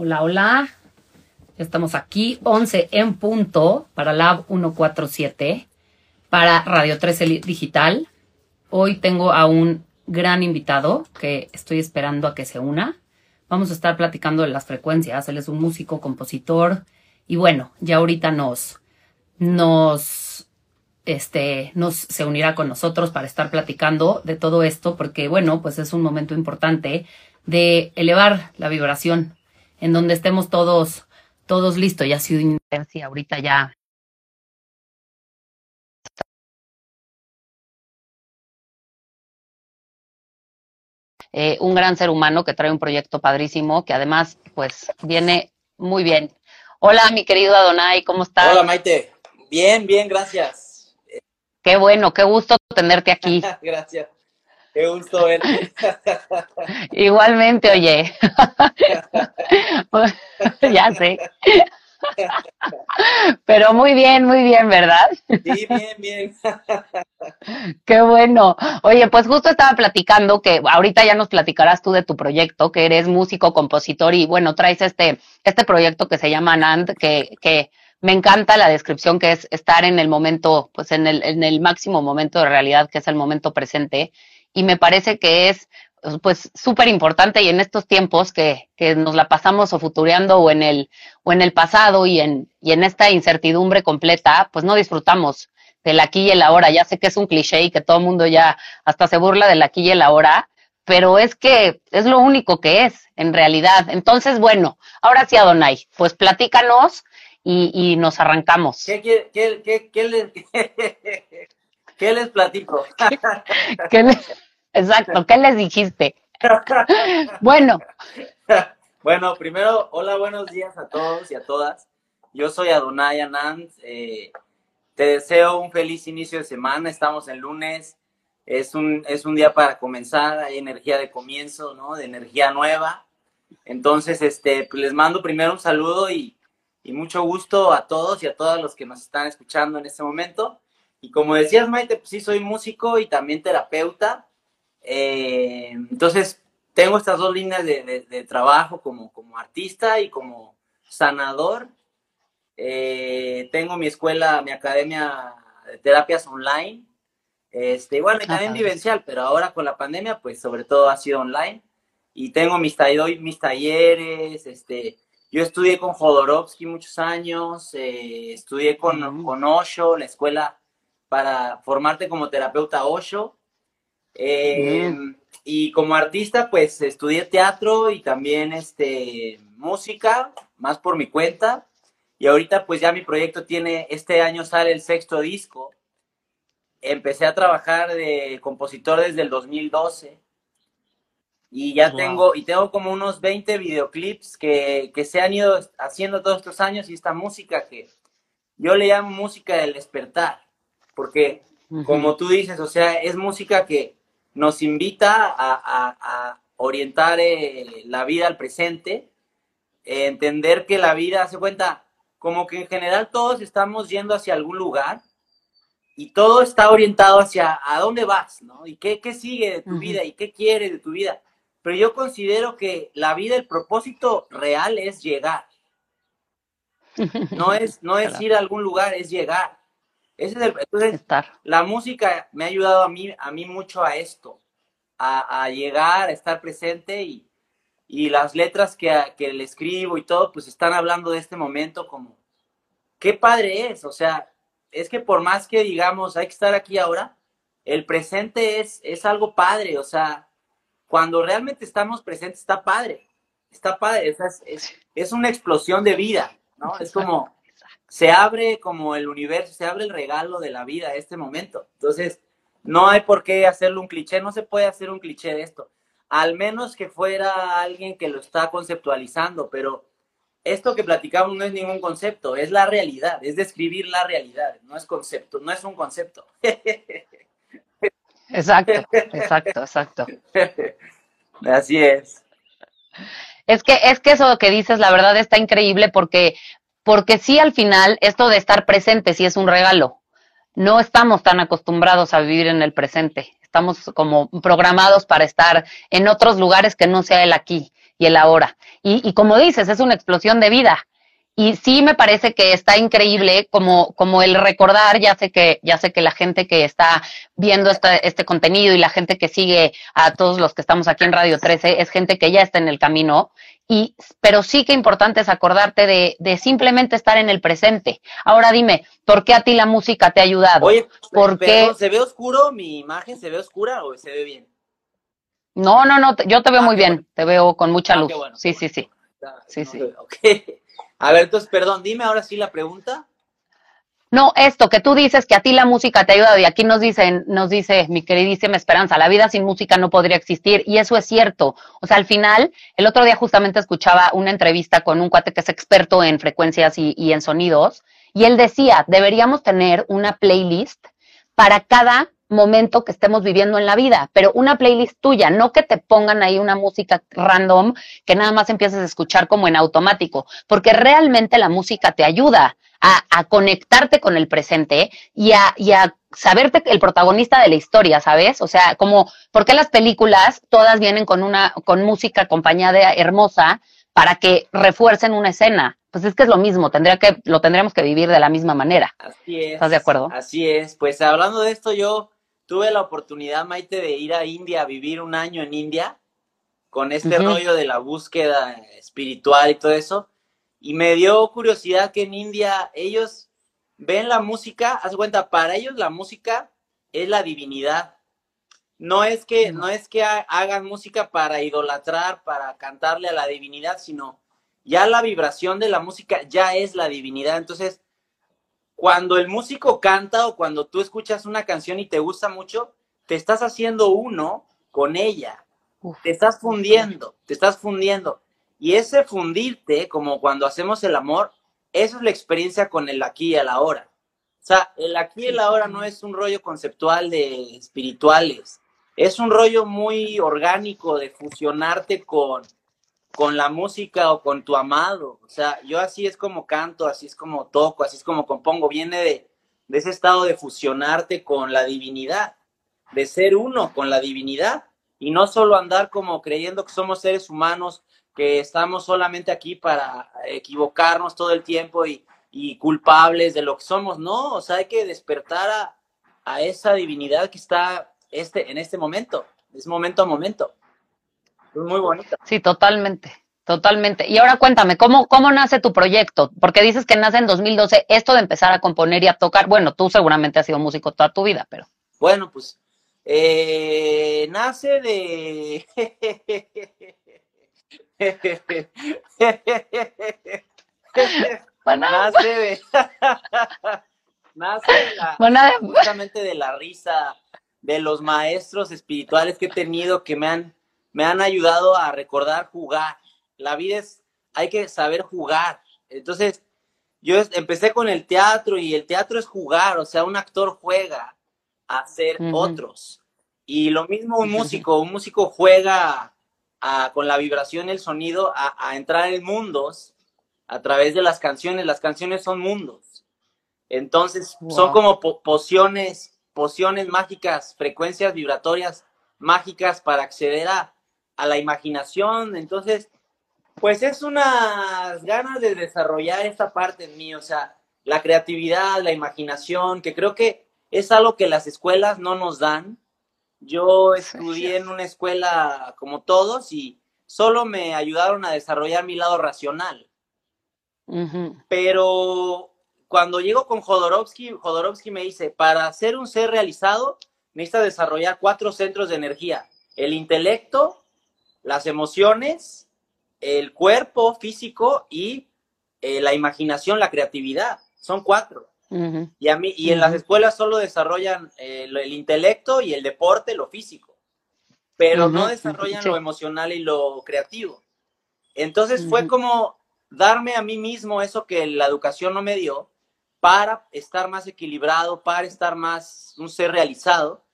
Hola, hola. Ya estamos aquí, 11 en punto para Lab 147, para Radio 13 Digital. Hoy tengo a un gran invitado que estoy esperando a que se una. Vamos a estar platicando de las frecuencias. Él es un músico, compositor y bueno, ya ahorita nos, nos, este, nos se unirá con nosotros para estar platicando de todo esto porque bueno, pues es un momento importante de elevar la vibración en donde estemos todos, todos listos. Ya ha sido intensa ahorita ya. Eh, un gran ser humano que trae un proyecto padrísimo, que además, pues, viene muy bien. Hola, mi querido Adonai, ¿cómo estás? Hola, Maite. Bien, bien, gracias. Qué bueno, qué gusto tenerte aquí. gracias. Qué gusto verte. Igualmente, oye. ya sé. Pero muy bien, muy bien, ¿verdad? Sí, bien, bien. Qué bueno. Oye, pues justo estaba platicando que ahorita ya nos platicarás tú de tu proyecto, que eres músico, compositor y bueno, traes este, este proyecto que se llama NAND, que, que me encanta la descripción que es estar en el momento, pues en el, en el máximo momento de realidad, que es el momento presente y me parece que es pues súper importante y en estos tiempos que, que, nos la pasamos o futureando o en el o en el pasado y en y en esta incertidumbre completa, pues no disfrutamos del aquí y el ahora. Ya sé que es un cliché y que todo el mundo ya hasta se burla del aquí y el ahora, pero es que es lo único que es en realidad. Entonces, bueno, ahora sí, Adonai, pues platícanos y, y nos arrancamos. ¿Qué, qué, qué, qué, qué les platico? ¿Qué les, exacto, ¿qué les dijiste? bueno. Bueno, primero, hola, buenos días a todos y a todas. Yo soy Adonai Anand. Eh, te deseo un feliz inicio de semana. Estamos en lunes. Es un, es un día para comenzar. Hay energía de comienzo, ¿no? De energía nueva. Entonces, este, pues les mando primero un saludo y, y mucho gusto a todos y a todas los que nos están escuchando en este momento. Y como decías, Maite, pues sí, soy músico y también terapeuta. Eh, entonces, tengo estas dos líneas de, de, de, trabajo como, como artista y como sanador. Eh, tengo mi escuela, mi academia de terapias online. Este, bueno, y también vivencial, pero ahora con la pandemia, pues sobre todo ha sido online. Y tengo mis, doy mis talleres, este, yo estudié con Jodorowsky muchos años, eh, estudié con, mm. con Osho, la escuela para formarte como terapeuta Osho. Eh, y como artista, pues estudié teatro y también este, música, más por mi cuenta. Y ahorita pues ya mi proyecto tiene, este año sale el sexto disco. Empecé a trabajar de compositor desde el 2012. Y ya wow. tengo, y tengo como unos 20 videoclips que, que se han ido haciendo todos estos años y esta música que yo le llamo música del despertar porque uh -huh. como tú dices, o sea, es música que nos invita a, a, a orientar eh, la vida al presente, eh, entender que la vida, hace cuenta, como que en general todos estamos yendo hacia algún lugar y todo está orientado hacia a dónde vas, ¿no? Y qué, qué sigue de tu uh -huh. vida y qué quieres de tu vida. Pero yo considero que la vida, el propósito real es llegar. No es, no es ir a algún lugar, es llegar. Ese es el, entonces, estar. la música me ha ayudado a mí, a mí mucho a esto, a, a llegar, a estar presente y, y las letras que, que, le escribo y todo, pues están hablando de este momento como, qué padre es, o sea, es que por más que digamos, hay que estar aquí ahora, el presente es, es algo padre, o sea, cuando realmente estamos presentes está padre, está padre, es, es, es una explosión de vida, ¿no? Es como se abre como el universo, se abre el regalo de la vida a este momento. Entonces, no hay por qué hacerlo un cliché, no se puede hacer un cliché de esto, al menos que fuera alguien que lo está conceptualizando, pero esto que platicamos no es ningún concepto, es la realidad, es describir la realidad, no es concepto, no es un concepto. Exacto, exacto, exacto. Así es. Es que, es que eso que dices, la verdad está increíble porque porque sí al final esto de estar presente sí es un regalo. No estamos tan acostumbrados a vivir en el presente. Estamos como programados para estar en otros lugares que no sea el aquí. y el ahora. Y, y como dices, es una explosión de vida. Y sí me parece que está increíble como, como el recordar, ya sé que, ya sé que la gente que está viendo este, este contenido y la gente que sigue a todos los que estamos aquí en Radio 13 es gente que ya está en el camino. Y, pero sí que importante es acordarte de, de simplemente estar en el presente. Ahora dime, ¿por qué a ti la música te ha ayudado? Oye, ¿Por qué? ¿se ve oscuro? ¿Mi imagen se ve oscura o se ve bien? No, no, no, yo te veo Ah, muy bien, bueno. te veo con mucha Ah, luz. bueno, sí, sí, sí. Está- Sí, sí. ok. A ver, entonces, perdón, dime ahora sí la pregunta. No, esto que tú dices que a ti la música te ha ayudado y aquí nos dicen, nos dice mi queridísima Esperanza, la vida sin música no podría existir y eso es cierto. O sea, al final, el otro día justamente escuchaba una entrevista con un cuate que es experto en frecuencias y, y en sonidos y él decía, deberíamos tener una playlist para cada momento que estemos viviendo en la vida, pero una playlist tuya, no que te pongan ahí una música random que nada más empieces a escuchar como en automático, porque realmente la música te ayuda a, a conectarte con el presente y a, y a saberte el protagonista de la historia, ¿sabes? O sea, como, ¿por qué las películas todas vienen con una, con música acompañada hermosa para que refuercen una escena? Pues es que es lo mismo, tendría que, lo tendríamos que vivir de la misma manera. Así es. ¿Estás de acuerdo? Así es. Pues hablando de esto, yo tuve la oportunidad, Maite, de ir a India, a vivir un año en India, con este rollo de la búsqueda espiritual y todo eso. Y me dio curiosidad que en India ellos ven la música, haz cuenta, para ellos la música es la divinidad. No es que, no es que ha- hagan música para idolatrar, para cantarle a la divinidad, sino ya la vibración de la música ya es la divinidad. Entonces, cuando el músico canta o cuando tú escuchas una canción y te gusta mucho, te estás haciendo uno con ella. Uf. Te estás fundiendo, te estás fundiendo. Y ese fundirte, como cuando hacemos el amor, eso es la experiencia con el aquí y el ahora. O sea, el aquí y el ahora no es un rollo conceptual de espirituales, es un rollo muy orgánico de fusionarte con, con la música o con tu amado. O sea, yo así es como canto, así es como toco, así es como compongo. Viene de, de ese estado de fusionarte con la divinidad, de ser uno con la divinidad y no solo andar como creyendo que somos seres humanos, que estamos solamente aquí para equivocarnos todo el tiempo y, y culpables de lo que somos. No, o sea, hay que despertar a, a esa divinidad que está este, en este momento, es momento a momento. Muy bonito. Sí, totalmente, totalmente. Y ahora cuéntame, ¿cómo, ¿cómo nace tu proyecto? Porque dices que nace en 2012, esto de empezar a componer y a tocar, bueno, tú seguramente has sido músico toda tu vida, pero... Bueno, pues eh, nace de... Bueno, nace de... nace de la, bueno, justamente de la risa de los maestros espirituales que he tenido que me han, me han ayudado a recordar jugar. La vida es, hay que saber jugar. Entonces, yo empecé con el teatro y el teatro es jugar, o sea, un actor juega a ser otros. Y lo mismo un músico, un músico juega a- con la vibración el sonido a, a entrar en mundos a través de las canciones. Las canciones son mundos. Entonces, son como po- pociones, pociones mágicas, frecuencias vibratorias mágicas para acceder a, a la imaginación. Entonces, pues es unas ganas de desarrollar esta parte en mí, o sea, la creatividad, la imaginación, que creo que es algo que las escuelas no nos dan. Yo estudié en una escuela como todos y solo me ayudaron a desarrollar mi lado racional pero cuando llego con Jodorowsky, Jodorowsky me dice, para ser un ser realizado, necesitas desarrollar cuatro centros de energía. El intelecto, las emociones, el cuerpo físico y eh, la imaginación, la creatividad. Son cuatro. Y, a mí, y en las escuelas solo desarrollan eh, el intelecto y el deporte, lo físico, pero no desarrollan lo emocional y lo creativo. Entonces fue como darme a mí mismo eso que la educación no me dio para estar más equilibrado, para estar más un ser realizado.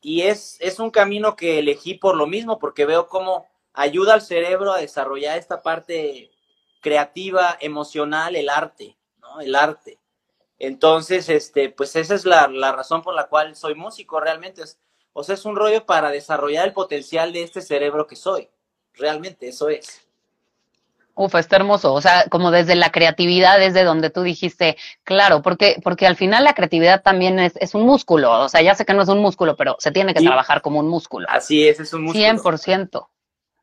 Y es, es un camino que elegí por lo mismo, porque veo cómo ayuda al cerebro a desarrollar esta parte creativa, emocional, el arte, ¿no? El arte. Entonces, este, pues esa es la, la razón por la cual soy músico realmente. Es, o sea, es un rollo para desarrollar el potencial de este cerebro que soy. realmente eso es. Uf, está hermoso. O sea, como desde la creatividad, desde donde tú dijiste, claro, porque, porque al final la creatividad también es, es un músculo. O sea, ya sé que no es un músculo, pero se tiene que trabajar como un músculo. Así es, es un músculo. 100%.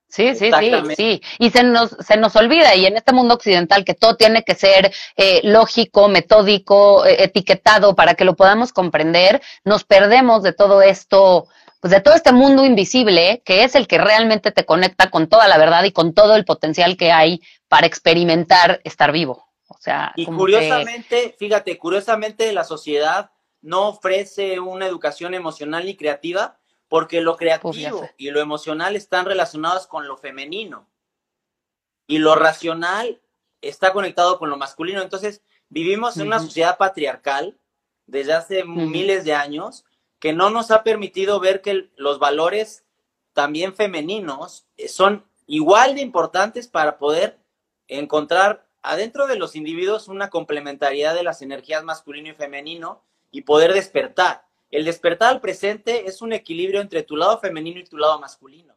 Sí, sí, sí, sí. Y se nos, se nos olvida, y en este mundo occidental, que todo tiene que ser eh, lógico, metódico, eh, etiquetado para que lo podamos comprender, nos perdemos de todo esto, pues de todo este mundo invisible, que es el que realmente te conecta con toda la verdad y con todo el potencial que hay para experimentar estar vivo. O sea, y curiosamente, fíjate, curiosamente la sociedad no ofrece una educación emocional y creativa porque lo creativo y lo emocional están relacionados con lo femenino y lo racional está conectado con lo masculino. Entonces, vivimos en una sociedad patriarcal desde hace miles de años que no nos ha permitido ver que los valores también femeninos eh, son igual de importantes para poder encontrar adentro de los individuos una complementariedad de las energías masculino y femenino y poder despertar. El despertar al presente es un equilibrio entre tu lado femenino y tu lado masculino.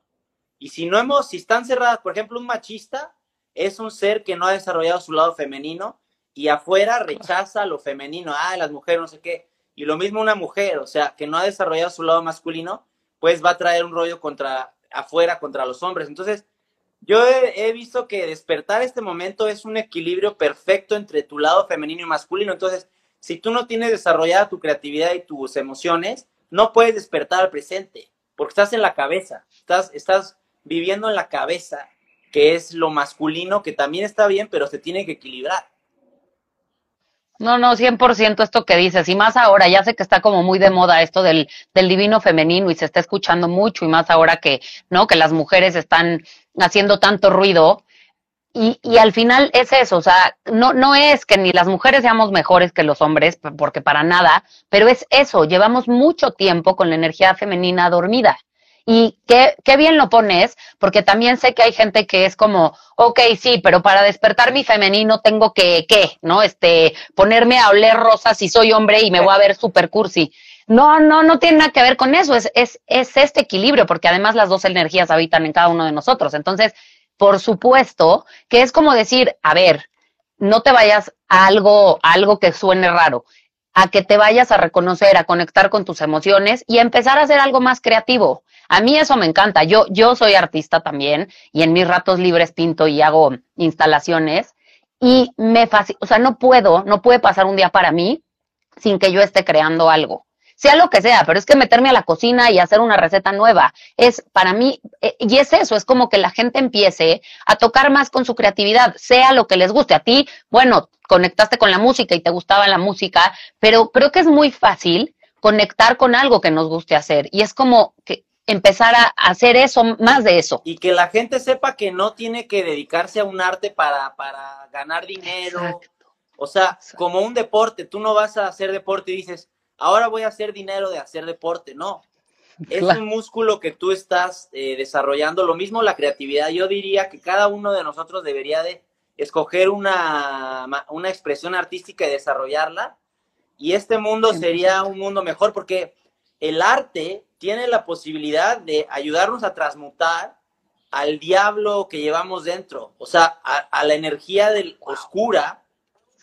Y si no hemos, si están cerradas, por ejemplo, un machista es un ser que no ha desarrollado su lado femenino y afuera rechaza lo femenino, ah, las mujeres no sé qué. Y lo mismo una mujer, o sea, que no ha desarrollado su lado masculino, pues va a traer un rollo contra afuera contra los hombres. Entonces, yo he, he visto que despertar este momento es un equilibrio perfecto entre tu lado femenino y masculino. Entonces, si tú no tienes desarrollada tu creatividad y tus emociones, no puedes despertar al presente, porque estás en la cabeza, estás, estás viviendo en la cabeza, que es lo masculino, que también está bien, pero se tiene que equilibrar. No, no, 100% esto que dices, y más ahora, ya sé que está como muy de moda esto del, del divino femenino y se está escuchando mucho, y más ahora que, ¿no? Que las mujeres están haciendo tanto ruido, y, y, al final es eso, o sea, no, no es que ni las mujeres seamos mejores que los hombres, porque para nada, pero es eso, llevamos mucho tiempo con la energía femenina dormida. Y qué, qué bien lo pones, porque también sé que hay gente que es como, ok, sí, pero para despertar mi femenino tengo que, ¿qué? ¿No? Este, ponerme a oler rosas si soy hombre y me voy a ver super cursi. No, no, no tiene nada que ver con eso, es, es, es este equilibrio, porque además las dos energías habitan en cada uno de nosotros. Entonces, por supuesto, que es como decir, a ver, no te vayas a algo, algo que suene raro, a que te vayas a reconocer, a conectar con tus emociones y a empezar a hacer algo más creativo. A mí eso me encanta. Yo, yo soy artista también y en mis ratos libres pinto y hago instalaciones y me o sea, no puedo, no puede pasar un día para mí sin que yo esté creando algo sea lo que sea, pero es que meterme a la cocina y hacer una receta nueva es para mí, eh, y es eso, es como que la gente empiece a tocar más con su creatividad, sea lo que les guste. A ti, bueno, conectaste con la música y te gustaba la música, pero creo que es muy fácil conectar con algo que nos guste hacer y es como que empezar a hacer eso, más de eso. Y que la gente sepa que no tiene que dedicarse a un arte para, para ganar dinero. O sea, como un deporte, tú no vas a hacer deporte y dices, ahora voy a hacer dinero de hacer deporte, no. Es un músculo que tú estás eh, desarrollando. Lo mismo la creatividad. Yo diría que cada uno de nosotros debería de escoger una, una expresión artística y desarrollarla. Y este mundo sería un mundo mejor porque el arte tiene la posibilidad de ayudarnos a transmutar al diablo que llevamos dentro, o sea, a, la energía del oscura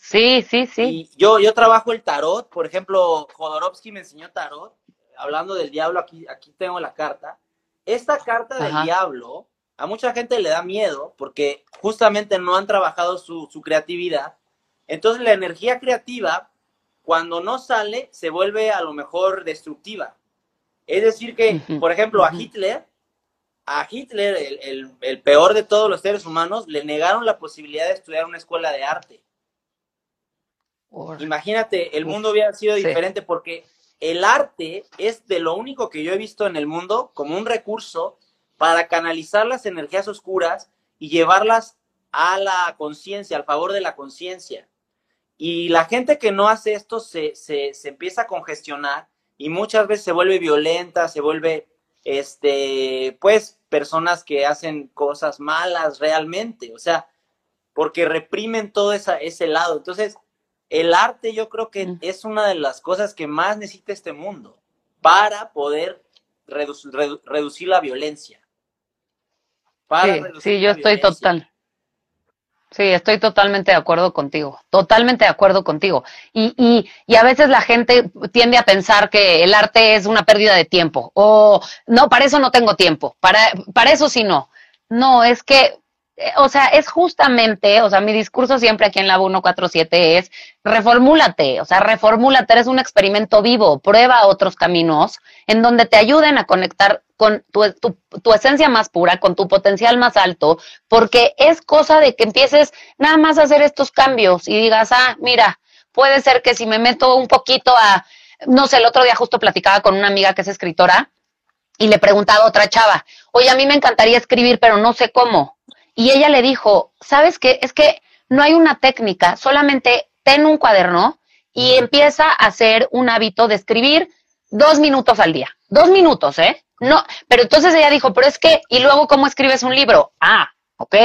Sí, sí, sí. yo, yo trabajo el tarot, por ejemplo, Jodorowsky me enseñó tarot, hablando del diablo, aquí, aquí tengo la carta. Esta carta del diablo, a mucha gente le da miedo porque justamente no han trabajado su, creatividad. Entonces la energía creativa, cuando no sale, se vuelve a lo mejor destructiva. Es decir, que, por ejemplo, a Hitler, a Hitler, el, el, peor de todos los seres humanos, le negaron la posibilidad de estudiar una escuela de arte. Imagínate, el mundo hubiera sido diferente porque el arte es de lo único que yo he visto en el mundo como un recurso para canalizar las energías oscuras y llevarlas a la conciencia, al favor de la conciencia. Y la gente que no hace esto se, se, se, empieza a congestionar y muchas veces se vuelve violenta, se vuelve, este, pues, personas que hacen cosas malas realmente, o sea, porque reprimen todo esa, ese lado. Entonces, el arte yo creo que es una de las cosas que más necesita este mundo para poder reducir la violencia. para sí, sí, yo estoy violencia. total. Sí, estoy totalmente de acuerdo contigo, totalmente de acuerdo contigo. Y, y, y a veces la gente tiende a pensar que el arte es una pérdida de tiempo, o no, para eso no tengo tiempo, para, para eso sí no. No, es que, o sea, es justamente, o sea, mi discurso siempre aquí en la 147 es, reformúlate, o sea, reformúlate, eres un experimento vivo, prueba otros caminos en donde te ayuden a conectar con tu, tu, tu, esencia más pura, con tu potencial más alto, porque es cosa de que empieces nada más a hacer estos cambios y digas, ah, mira, puede ser que si me meto un poquito a, no sé, el otro día justo platicaba con una amiga que es escritora y le preguntaba a otra chava, oye, a mí me encantaría escribir, pero no sé cómo. Y ella le dijo, ¿sabes qué? Es que no hay una técnica, solamente ten un cuaderno y empieza a hacer un hábito de escribir dos minutos al día. Dos minutos, ¿eh? No, pero entonces ella dijo, pero es que, ¿y luego cómo escribes un libro? Ah, ok.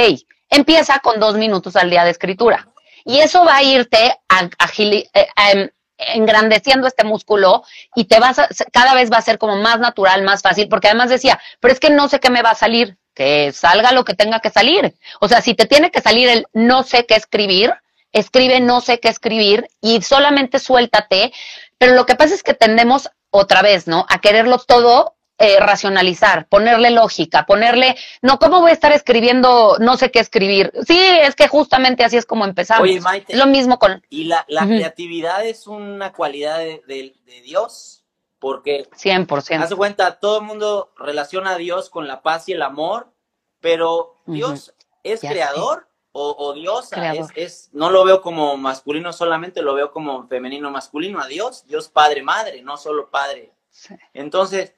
Empieza con dos minutos al día de escritura. Y eso va a irte a, a, a, engrandeciendo este músculo y te vas a, cada vez va a ser como más natural, más fácil, porque además decía, pero es que no sé qué me va a salir, que salga lo que tenga que salir. O sea, si te tiene que salir el no sé qué escribir, escribe no sé qué escribir y solamente suéltate. Pero lo que pasa es que tendemos otra vez, ¿no? A quererlo todo eh, racionalizar, ponerle lógica, ponerle, no, ¿cómo voy a estar escribiendo no sé qué escribir? Sí, es que justamente así es como empezamos. Oye, Maite, es lo mismo con... Y la, la uh -huh. creatividad es una cualidad de, de, de Dios, porque... 100%. Hace cuenta, todo el mundo relaciona a Dios con la paz y el amor, pero Dios uh -huh. es ya creador. O, o, Dios es, es, no lo veo como masculino solamente, lo veo como femenino masculino a Dios, Dios padre madre, no solo padre. Sí. Entonces,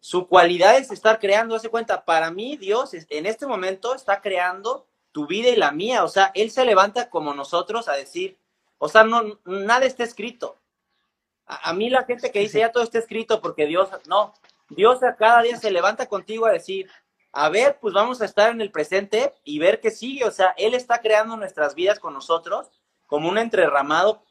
su cualidad es estar creando, hace cuenta, para mí Dios en este momento está creando tu vida y la mía, o sea, Él se levanta como nosotros a decir, o sea, no, nada está escrito. A, a mí la gente que dice, ya todo está escrito porque Dios, no, Dios a cada día se levanta contigo a decir, a ver, pues vamos a estar en el presente y ver qué sigue, o sea, Él está creando nuestras vidas con nosotros como un entrerramado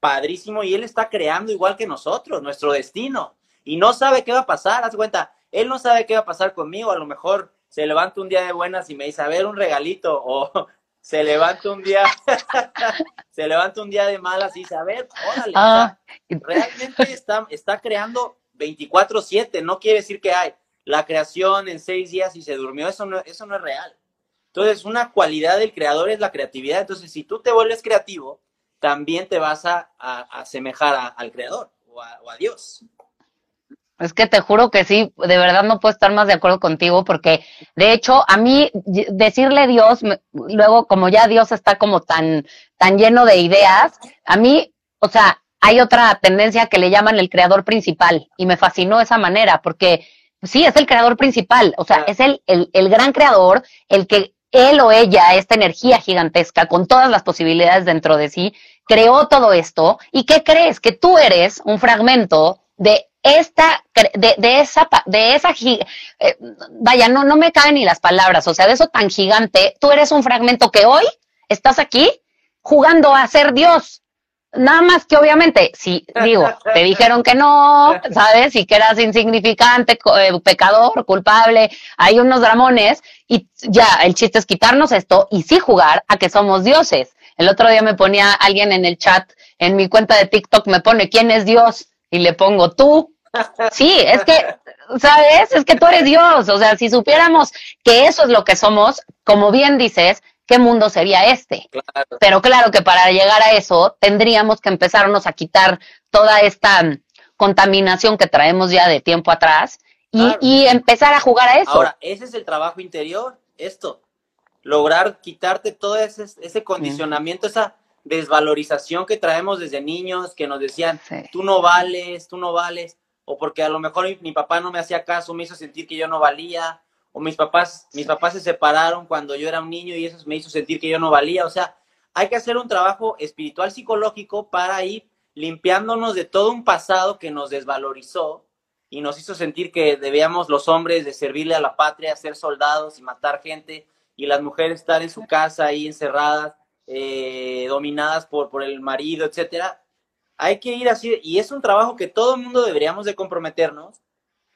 padrísimo y Él está creando igual que nosotros, nuestro destino. Y no sabe qué va a pasar, haz cuenta, él no sabe qué va a pasar conmigo, a lo mejor se levanta un día de buenas y me dice, a ver, un regalito, o se levanta un día, se levanta un día de malas y dice, a ver, órale, ah. o sea, realmente está, está creando 24-7, no quiere decir que hay la creación en seis días y se durmió, eso no, eso no es real. Entonces, una cualidad del creador es la creatividad, entonces si tú te vuelves creativo, también te vas a, a, a asemejar a, al creador o a Dios. Es que te juro que sí, de verdad no puedo estar más de acuerdo contigo porque de hecho a mí decirle Dios, luego como ya Dios está como tan, tan lleno de ideas, a mí, o sea, hay otra tendencia que le llaman el creador principal y me fascinó esa manera porque sí, es el creador principal, o sea, es el, el, el gran creador, el que él o ella, esta energía gigantesca con todas las posibilidades dentro de sí, creó todo esto y ¿qué crees? Que tú eres un fragmento de esta, de, de esa, de esa, eh, vaya, no, no me caben ni las palabras, o sea, de eso tan gigante, tú eres un fragmento que hoy estás aquí jugando a ser Dios. Nada más que obviamente, si digo, te dijeron que no, ¿sabes? Y que eras insignificante, eh, pecador, culpable, hay unos dramones, y ya, el chiste es quitarnos esto y sí jugar a que somos dioses. El otro día me ponía alguien en el chat, en mi cuenta de TikTok, me pone, ¿quién es Dios? y le pongo tú. Sí, es que, ¿sabes? Es que tú eres Dios. O sea, si supiéramos que eso es lo que somos, como bien dices, ¿qué mundo sería este? Claro. Pero claro que para llegar a eso tendríamos que empezarnos a quitar toda esta contaminación que traemos ya de tiempo atrás y, claro. y empezar a jugar a eso. Ahora, ese es el trabajo interior, esto. Lograr quitarte todo ese, ese condicionamiento, mm. esa desvalorización que traemos desde niños, que nos decían, sí. tú no vales, tú no vales, o porque a lo mejor mi, mi, papá no me hacía caso, me hizo sentir que yo no valía, o mis papás, mis papás se separaron cuando yo era un niño y eso me hizo sentir que yo no valía, o sea, hay que hacer un trabajo espiritual psicológico para ir limpiándonos de todo un pasado que nos desvalorizó y nos hizo sentir que debíamos los hombres de servirle a la patria, ser soldados y matar gente, y las mujeres estar en su casa ahí encerradas eh, dominadas por, por el marido, etcétera. Hay que ir así, y es un trabajo que todo el mundo deberíamos de comprometernos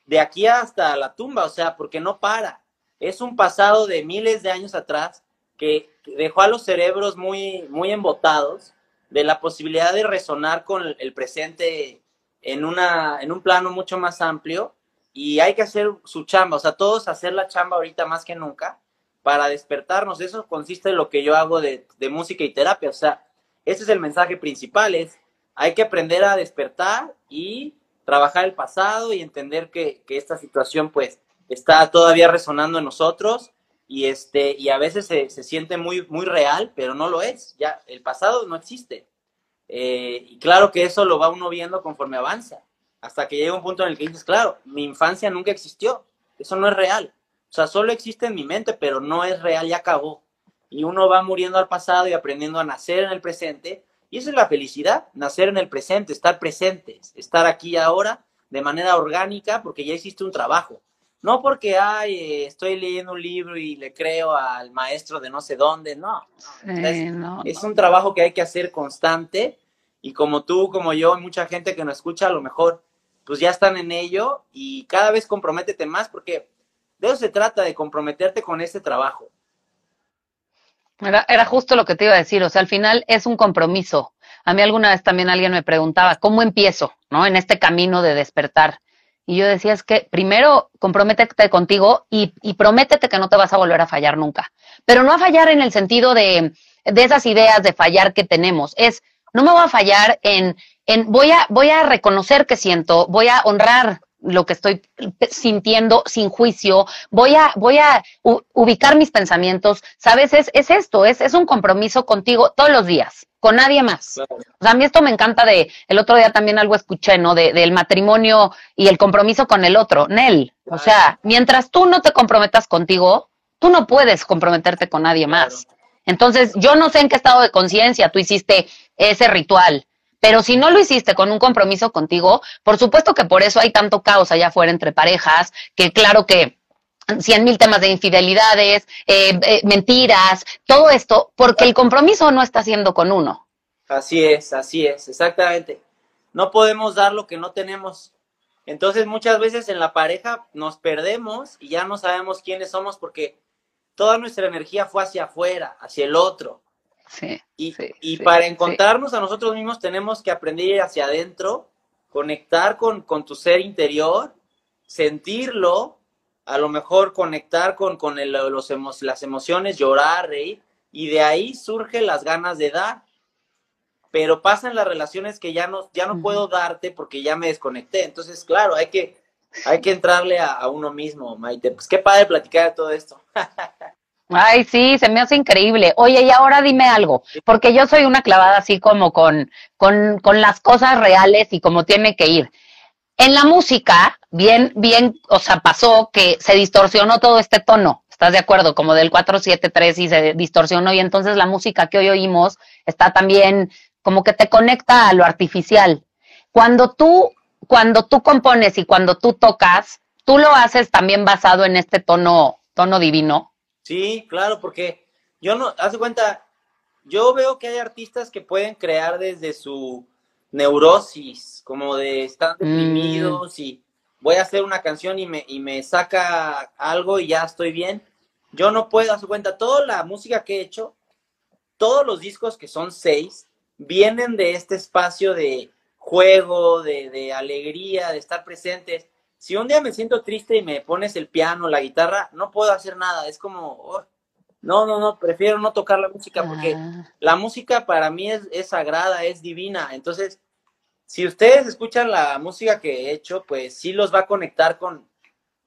de aquí hasta la tumba, o sea, porque no para. es un pasado de miles de años atrás que dejó a los cerebros muy, muy embotados de la posibilidad de resonar con el presente en, una, en un plano mucho más amplio y hay que hacer su chamba, o sea, todos hacer la chamba ahorita más que nunca para despertarnos. Eso consiste en lo que yo hago de, de música y terapia, o sea, ese es el mensaje principal, es hay que aprender a despertar y trabajar el pasado y entender que, esta situación pues está todavía resonando en nosotros y este y a veces se, se, siente muy muy real pero no lo es. Ya el pasado no existe. Eh, y claro que eso lo va uno viendo conforme avanza hasta que llega un punto en el que dices claro mi infancia nunca existió. Eso no es real. O sea solo existe en mi mente pero no es real ya acabó. Y uno va muriendo al pasado y aprendiendo a nacer en el presente y esa es la felicidad nacer en el presente estar presentes estar aquí ahora de manera orgánica porque ya existe un trabajo no porque, ay, estoy leyendo un libro y le creo al maestro de no sé dónde, no. es, un trabajo que hay que hacer constante y como tú, como yo, mucha gente que nos escucha, a lo mejor, pues ya están en ello y cada vez comprométete más porque de eso se trata, de comprometerte con este trabajo. Era, era justo lo que te iba a decir, o sea, al final es un compromiso. A mí alguna vez también alguien me preguntaba, ¿cómo empiezo, no? En este camino de despertar. Y yo decía, es que primero comprométete contigo y, y, prométete que no te vas a volver a fallar nunca. Pero no a fallar en el sentido de, de esas ideas de fallar que tenemos. Es, no me voy a fallar en, en voy, a, voy a reconocer que siento, voy a honrar lo que estoy sintiendo sin juicio, voy a, voy a ubicar mis pensamientos, ¿sabes? Es, es esto, es, es un compromiso contigo todos los días con nadie más. O sea, a mí esto me encanta de, el otro día también algo escuché, ¿no? De, del matrimonio y el compromiso con el otro, Nel. O sea, mientras tú no te comprometas contigo, tú no puedes comprometerte con nadie más. Entonces, yo no sé en qué estado de conciencia tú hiciste ese ritual, pero si no lo hiciste con un compromiso contigo, por supuesto que por eso hay tanto caos allá afuera entre parejas, que claro que cien mil temas de infidelidades, eh, eh, mentiras, todo esto, porque el compromiso no está haciendo con uno. Así es, así es, exactamente. No podemos dar lo que no tenemos. Entonces muchas veces en la pareja nos perdemos y ya no sabemos quiénes somos porque toda nuestra energía fue hacia afuera, hacia el otro. Sí, y, y para encontrarnos a nosotros mismos tenemos que aprender hacia adentro, conectar con, con tu ser interior, sentirlo, a lo mejor conectar con, con los las emociones, llorar, reír, y de ahí surgen las ganas de dar. Pero pasan las relaciones que ya no, ya no puedo darte porque ya me desconecté. Entonces, claro, hay que, hay que entrarle a, uno mismo, Maite. Pues qué padre platicar de todo esto. Ay, sí, se me hace increíble. Oye, y ahora dime algo, porque yo soy una clavada así como con, con, con las cosas reales y como tiene que ir. En la música, bien, bien, o sea, pasó que se distorsionó todo este tono. ¿Estás de acuerdo? Como del 473 y se distorsionó y entonces la música que hoy oímos está también como que te conecta a lo artificial. Cuando tú, cuando tú compones y cuando tú tocas, tú lo haces también basado en este tono, tono divino. Sí, claro, porque yo no, haz cuenta, yo veo que hay artistas que pueden crear desde su neurosis, como de estar mm. deprimidos y voy a hacer una canción y me, y me saca algo y ya estoy bien. Yo no puedo, a su cuenta, toda la música que he hecho, todos los discos que son seis, vienen de este espacio de juego, de, de alegría, de estar presentes. Si un día me siento triste y me pones el piano, la guitarra, no puedo hacer nada. Es como, oh, no, no, no, prefiero no tocar la música porque ah. la música para mí es, es, sagrada, es divina. Entonces, si ustedes escuchan la música que he hecho, pues sí los va a conectar con,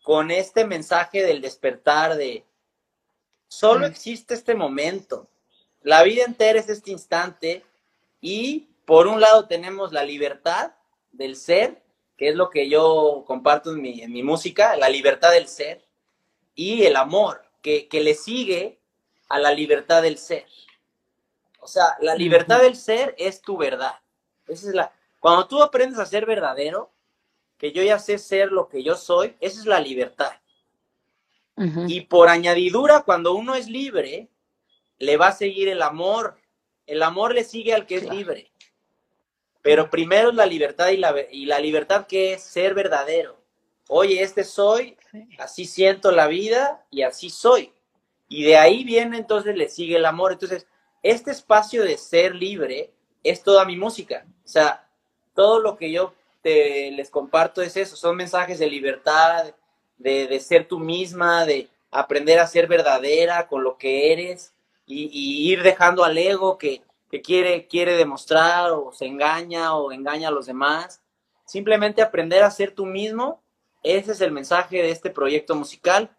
con este mensaje del despertar de solo existe este momento. La vida entera es este instante y por un lado tenemos la libertad del ser, que es lo que yo comparto en mi, en mi música, la libertad del ser, y el amor, que, que le sigue a la libertad del ser. O sea, la libertad del ser es tu verdad. Esa es la, cuando tú aprendes a ser verdadero, que yo ya sé ser lo que yo soy, esa es la libertad. Y por añadidura, cuando uno es libre, le va a seguir el amor. El amor le sigue al que es libre. Pero primero es la libertad y la, y la libertad que es ser verdadero. Oye, este soy así siento la vida y así soy. Y de ahí viene entonces le sigue el amor. Entonces, este espacio de ser libre es toda mi música. O sea, todo lo que yo te, les comparto es eso, son mensajes de libertad, de, de ser tú misma, de aprender a ser verdadera con lo que eres y, ir dejando al ego que, que, quiere, quiere demostrar o se engaña o engaña a los demás. Simplemente aprender a ser tú mismo, ese es el mensaje de este proyecto musical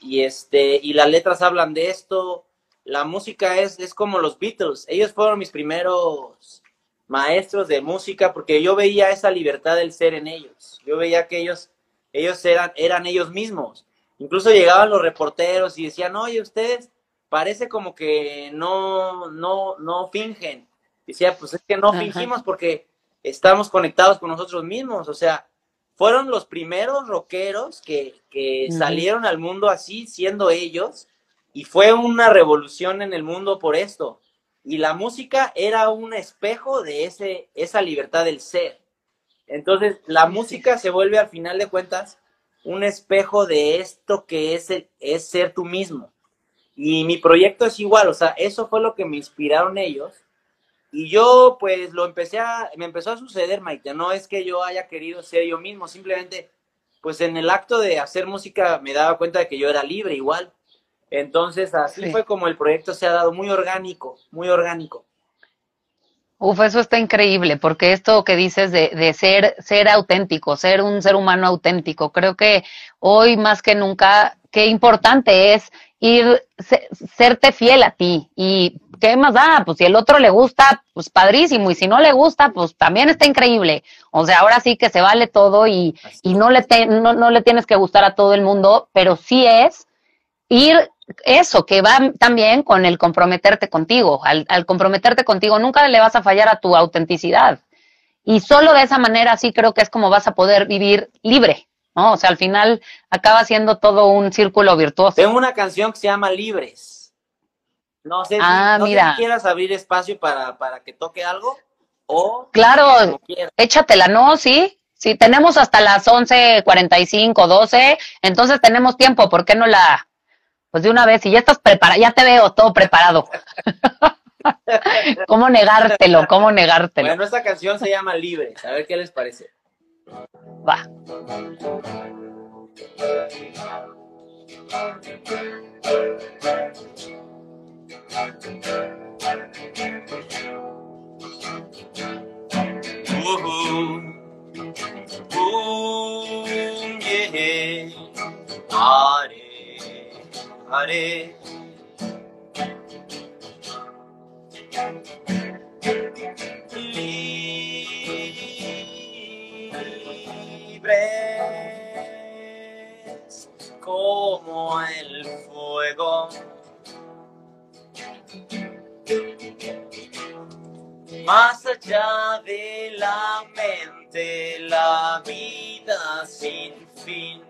y, este, y las letras hablan de esto. La música es, es como los Beatles, ellos fueron mis primeros maestros de música porque yo veía esa libertad del ser en ellos. Yo veía que ellos, ellos eran, eran ellos mismos. Incluso llegaban los reporteros y decían, oye, ustedes parece como que no, no, no fingen. Decía, pues es que no fingimos porque estamos conectados con nosotros mismos. O sea, fueron los primeros rockeros que, que salieron al mundo así, siendo ellos, y fue una revolución en el mundo por esto. Y la música era un espejo de ese, esa libertad del ser. Entonces, la música se vuelve al final de cuentas un espejo de esto que es, es ser tú mismo. Y mi proyecto es igual, o sea, eso fue lo que me inspiraron ellos. Y yo pues lo empecé a, me empezó a suceder, Maite, no es que yo haya querido ser yo mismo, simplemente pues en el acto de hacer música me daba cuenta de que yo era libre igual. Entonces así fue como el proyecto se ha dado muy orgánico, muy orgánico. Uf, eso está increíble, porque esto que dices de, de, ser, ser auténtico, ser un ser humano auténtico, creo que hoy más que nunca, qué importante es ir, serte fiel a ti. Y qué más da, pues si el otro le gusta, pues padrísimo, y si no le gusta, pues también está increíble. O sea, ahora sí que se vale todo y, y no, le no, no le tienes que gustar a todo el mundo, pero sí es ir eso, que va también con el comprometerte contigo. Al, comprometerte contigo nunca le vas a fallar a tu autenticidad. Y solo de esa manera sí creo que es como vas a poder vivir libre, ¿no? O sea, al final acaba siendo todo un círculo virtuoso. Tengo una canción que se llama Libres. No sé si, ah, quieras abrir espacio para, para que toque algo o... Claro, échatela, ¿no? Sí, sí, tenemos hasta las 11.45, 12, entonces tenemos tiempo, ¿por qué no la, pues de una vez, si ya estás preparado, ya te veo todo preparado. ¿Cómo negártelo? ¿Cómo negártelo? Bueno, esta canción se llama Libre. A ver qué les parece. Va. haré. Libres allá de la mente, la vida sin fin.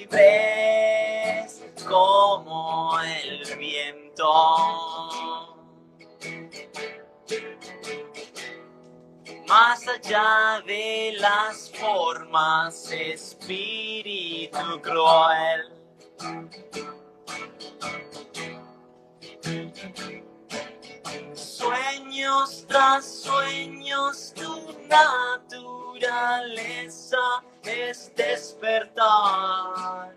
Libres como el viento. Más allá de las formas, espíritu cruel Sueños tras sueños, tu naturaleza es despertar.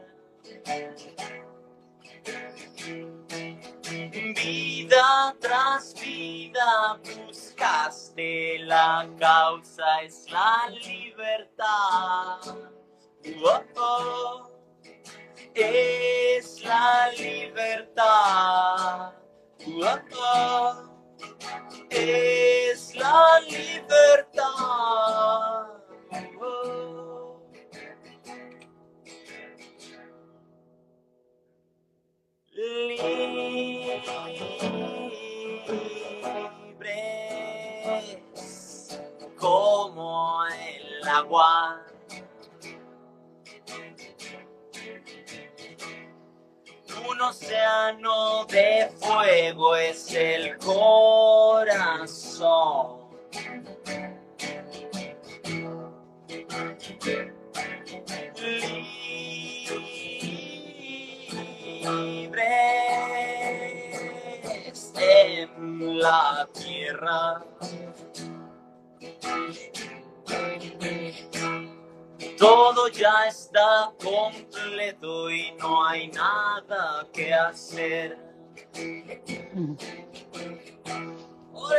Vida tras vida buscaste la causa, es la libertad. Oh, oh, es la libertad. Oh, oh es la libertad. Libres como el agua. un océano de fuego es el corazón. Todo ya está completo y no hay nada que hacer. Uh,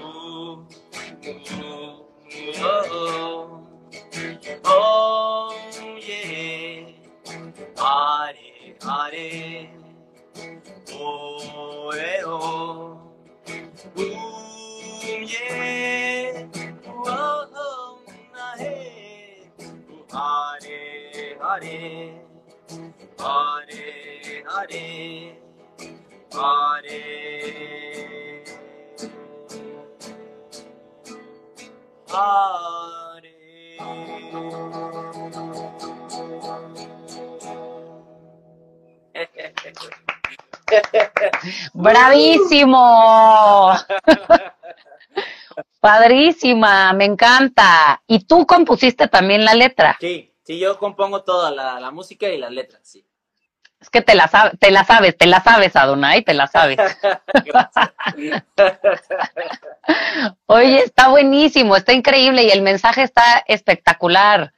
uh, oh, oh. Oh, eh, oh. Yeah. Oh, oh, na, hey. Hare, hare. Hare, hare. Hare. Hare. Eh, eh, eh, ¡Bravísimo! Padrísima, me encanta. ¿Y tú compusiste también la letra? Sí, sí, yo compongo toda la, la música y las letras, sí. Es que te la, te la sabes, te la sabes, Adonai, te la sabes. Oye, está buenísimo, está increíble y el mensaje está espectacular.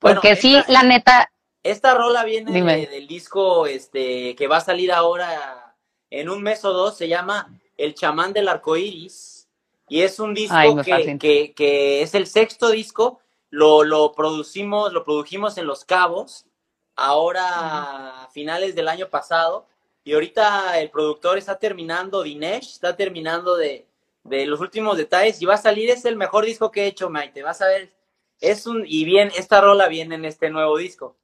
Bueno, Porque sí, esta- la neta, Esta rola viene de- del disco este, que va a salir ahora en un mes o dos, se llama El chamán del arco iris. Y es un disco Ay, que, que- que es el sexto disco. Lo, lo producimos, lo produjimos en Los Cabos, ahora a finales del año pasado. Y ahorita el productor está terminando, Dinesh, está terminando de, de los últimos detalles y va a salir, es el mejor disco que he hecho, Maite. Vas a ver, es un, y bien, esta rola viene en este nuevo disco.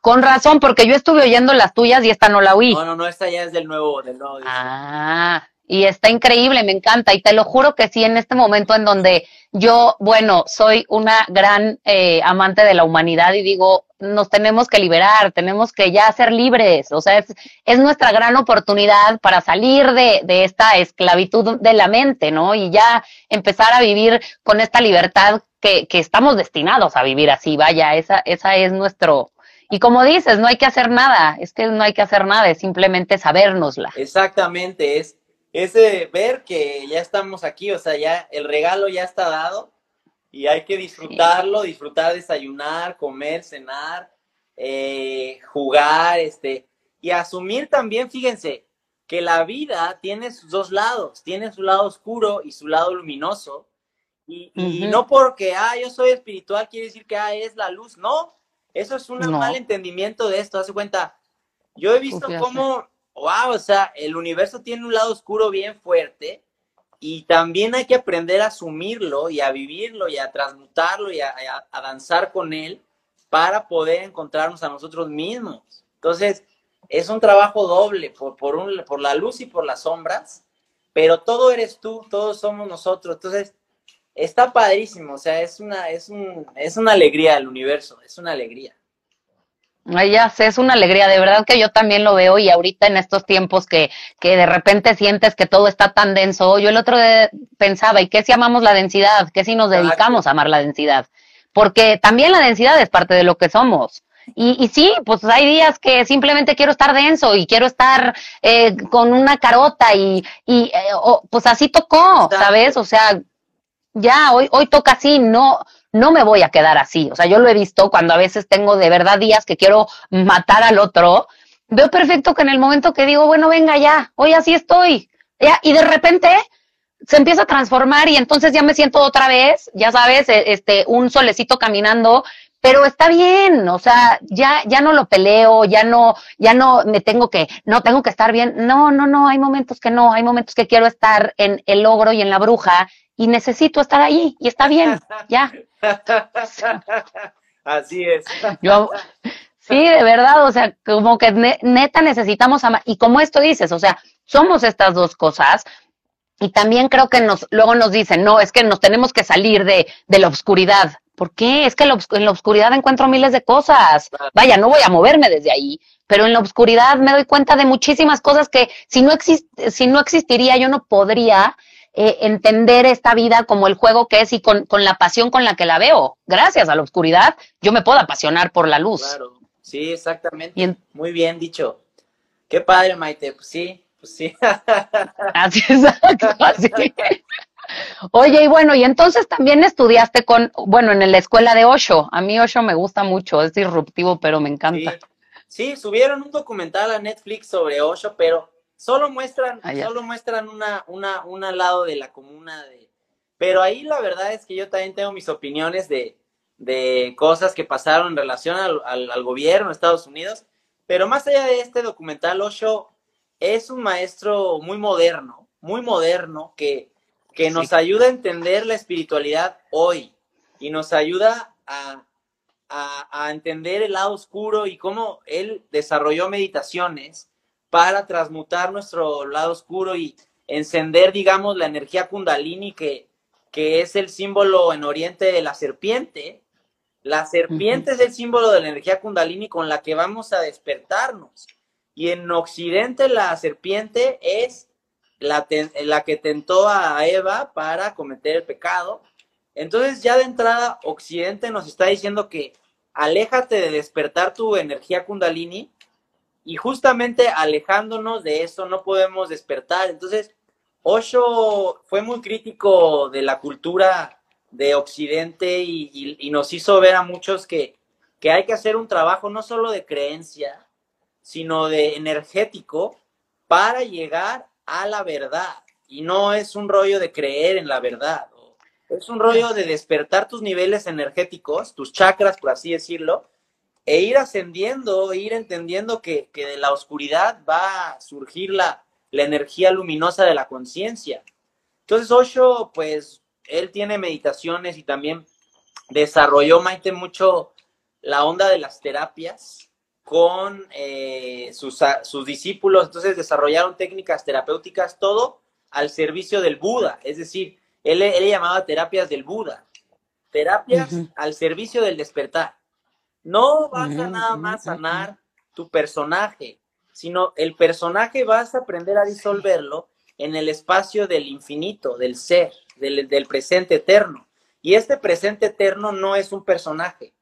Con razón, porque yo estuve oyendo las tuyas y esta no la oí. No, no, no, esta ya es del nuevo, del nuevo disco. Ah, y está increíble, me encanta. Y te lo juro que sí, en este momento en donde yo, bueno, soy una gran eh, amante de la humanidad y digo, nos tenemos que liberar, tenemos que ya ser libres. O sea, es, es nuestra gran oportunidad para salir de, de esta esclavitud de la mente, ¿no? Y ya empezar a vivir con esta libertad que, que estamos destinados a vivir así. Vaya, esa, esa es nuestro. Y como dices, no hay que hacer nada, es que no hay que hacer nada, es simplemente sabérnosla. Exactamente, es, es de ver que ya estamos aquí, o sea, ya el regalo ya está dado y hay que disfrutarlo, disfrutar, desayunar, comer, cenar, eh, jugar, este, y asumir también, fíjense, que la vida tiene sus dos lados, tiene su lado oscuro y su lado luminoso, y, no porque, ah, yo soy espiritual, quiere decir que, ah, es la luz, no, eso es un No. mal entendimiento de esto, hace cuenta, yo he visto Uf, cómo, wow, o sea, el universo tiene un lado oscuro bien fuerte y también hay que aprender a asumirlo y a vivirlo y a transmutarlo y a, a- a danzar con él para poder encontrarnos a nosotros mismos. Entonces, es un trabajo doble, por, por, un- por la luz y por las sombras, pero todo eres tú, todos somos nosotros. Entonces, está padrísimo, o sea, es una, es un, es una alegría el universo, es una alegría. Ay, ya sé, es una alegría, de verdad que yo también lo veo y ahorita en estos tiempos que, que de repente sientes que todo está tan denso, yo el otro día pensaba, ¿y qué si amamos la densidad? ¿Qué si nos dedicamos a amar la densidad? Porque también la densidad es parte de lo que somos. Y, y sí, pues hay días que simplemente quiero estar denso y quiero estar eh, con una carota y, y eh, pues así tocó. ¿sabes? O sea, ya, hoy, hoy toca así, no, no me voy a quedar así. O sea, yo lo he visto cuando a veces tengo de verdad días que quiero matar al otro. Veo perfecto que en el momento que digo, bueno, venga ya, hoy así estoy. Ya, y de repente se empieza a transformar y entonces ya me siento otra vez, ya sabes, e- este, un solecito caminando, pero está bien, o sea, ya, ya no lo peleo, ya no, ya no me tengo que, no tengo que estar bien. No, no, no, hay momentos que no, hay momentos que quiero estar en el logro y en la bruja y necesito estar ahí y está bien, ya. Así es. Yo, sí, de verdad, o sea, como que ne- neta necesitamos amar. Y como esto dices, o sea, somos estas dos cosas. Y también creo que nos, luego nos dicen, no, es que nos tenemos que salir de, de la oscuridad. ¿Por qué? Es que en la oscuridad encuentro miles de cosas. Vaya, no voy a moverme desde ahí, pero en la oscuridad me doy cuenta de muchísimas cosas que si no, si no existiría, yo no podría eh, entender esta vida como el juego que es y con, la pasión con la que la veo. Gracias a la oscuridad, yo me puedo apasionar por la luz. Claro, sí, exactamente. Muy bien dicho. Qué padre, Maite. Pues sí, pues sí. así es, así. Oye, y bueno, y entonces también estudiaste con, bueno, en la escuela de Osho. A mí Osho me gusta mucho, es disruptivo, pero me encanta. Sí, subieron un documental a Netflix sobre Osho, pero solo muestran, ah, solo muestran una, una, un lado de la comuna de. Pero ahí la verdad es que yo también tengo mis opiniones de, de cosas que pasaron en relación al, al gobierno de Estados Unidos. Pero más allá de este documental, Osho es un maestro muy moderno, muy moderno, que que nos ayuda a entender la espiritualidad hoy y nos ayuda a, a, entender el lado oscuro y cómo él desarrolló meditaciones para transmutar nuestro lado oscuro y encender, digamos, la energía kundalini que, que es el símbolo en Oriente de la serpiente. La serpiente es el símbolo de la energía kundalini con la que vamos a despertarnos. Y en Occidente la serpiente es la, que tentó a Eva para cometer el pecado. Entonces ya de entrada Occidente nos está diciendo que aléjate de despertar tu energía kundalini y justamente alejándonos de eso no podemos despertar. Entonces, Osho fue muy crítico de la cultura de Occidente y, nos hizo ver a muchos que, que hay que hacer un trabajo no solo de creencia, sino de energético para llegar a la verdad. Y no es un rollo de creer en la verdad. Es un rollo de despertar tus niveles energéticos, tus chakras, por así decirlo, e ir ascendiendo, ir entendiendo que, de la oscuridad va a surgir la, la energía luminosa de la conciencia. Entonces, Osho, pues, él tiene meditaciones y también desarrolló, Maite, mucho la onda de las terapias con eh, sus, sus, discípulos, entonces desarrollaron técnicas terapéuticas, todo al servicio del Buda, es decir, él, él llamaba terapias del Buda, terapias al servicio del despertar. No vas a nada más sanar tu personaje, sino el personaje vas a aprender a disolverlo en el espacio del infinito, del ser, del, del presente eterno. Y este presente eterno no es un personaje,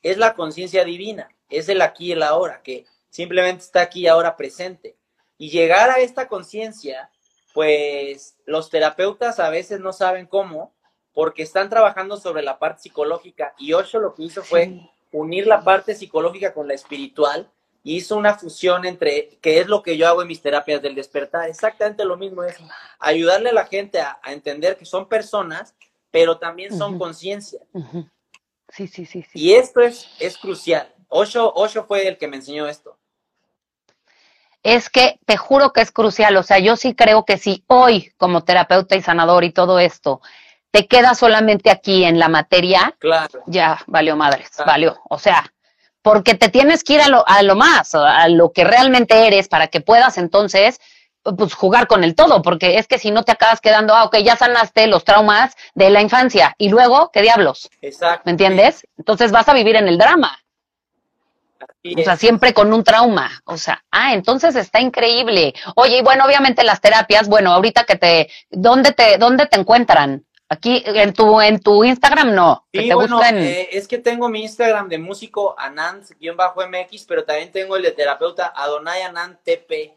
es la conciencia divina es el aquí y el ahora, que simplemente está aquí y ahora presente. Y llegar a esta conciencia, pues los terapeutas a veces no saben cómo, porque están trabajando sobre la parte psicológica y Osho lo que hizo fue unir la parte psicológica con la espiritual y hizo una fusión entre, que es lo que yo hago en mis terapias del despertar, exactamente lo mismo es ayudarle a la gente a, entender que son personas, pero también son conciencia. sí, sí, sí, sí. Y esto es, es crucial. Osho, fue el que me enseñó esto. Es que te juro que es crucial, o sea, yo sí creo que si hoy como terapeuta y sanador y todo esto te queda solamente aquí en la materia, claro. ya valió madres, valió, o sea, porque te tienes que ir a lo, a lo más, a lo que realmente eres para que puedas entonces pues jugar con el todo, porque es que si no te acabas quedando, ah, ok, ya sanaste los traumas de la infancia y luego, ¿qué diablos? Exacto. ¿Me entiendes? Entonces vas a vivir en el drama o sea, siempre con un trauma. O sea, ah, entonces está increíble. Oye, y bueno, obviamente las terapias, bueno, ahorita que te, ¿dónde te, dónde te encuentran? Aquí en tu, en tu Instagram no. Sí, bueno, eh, es que tengo mi Instagram de músico Anand-MX, pero también tengo el de terapeuta Adonai Anand TP.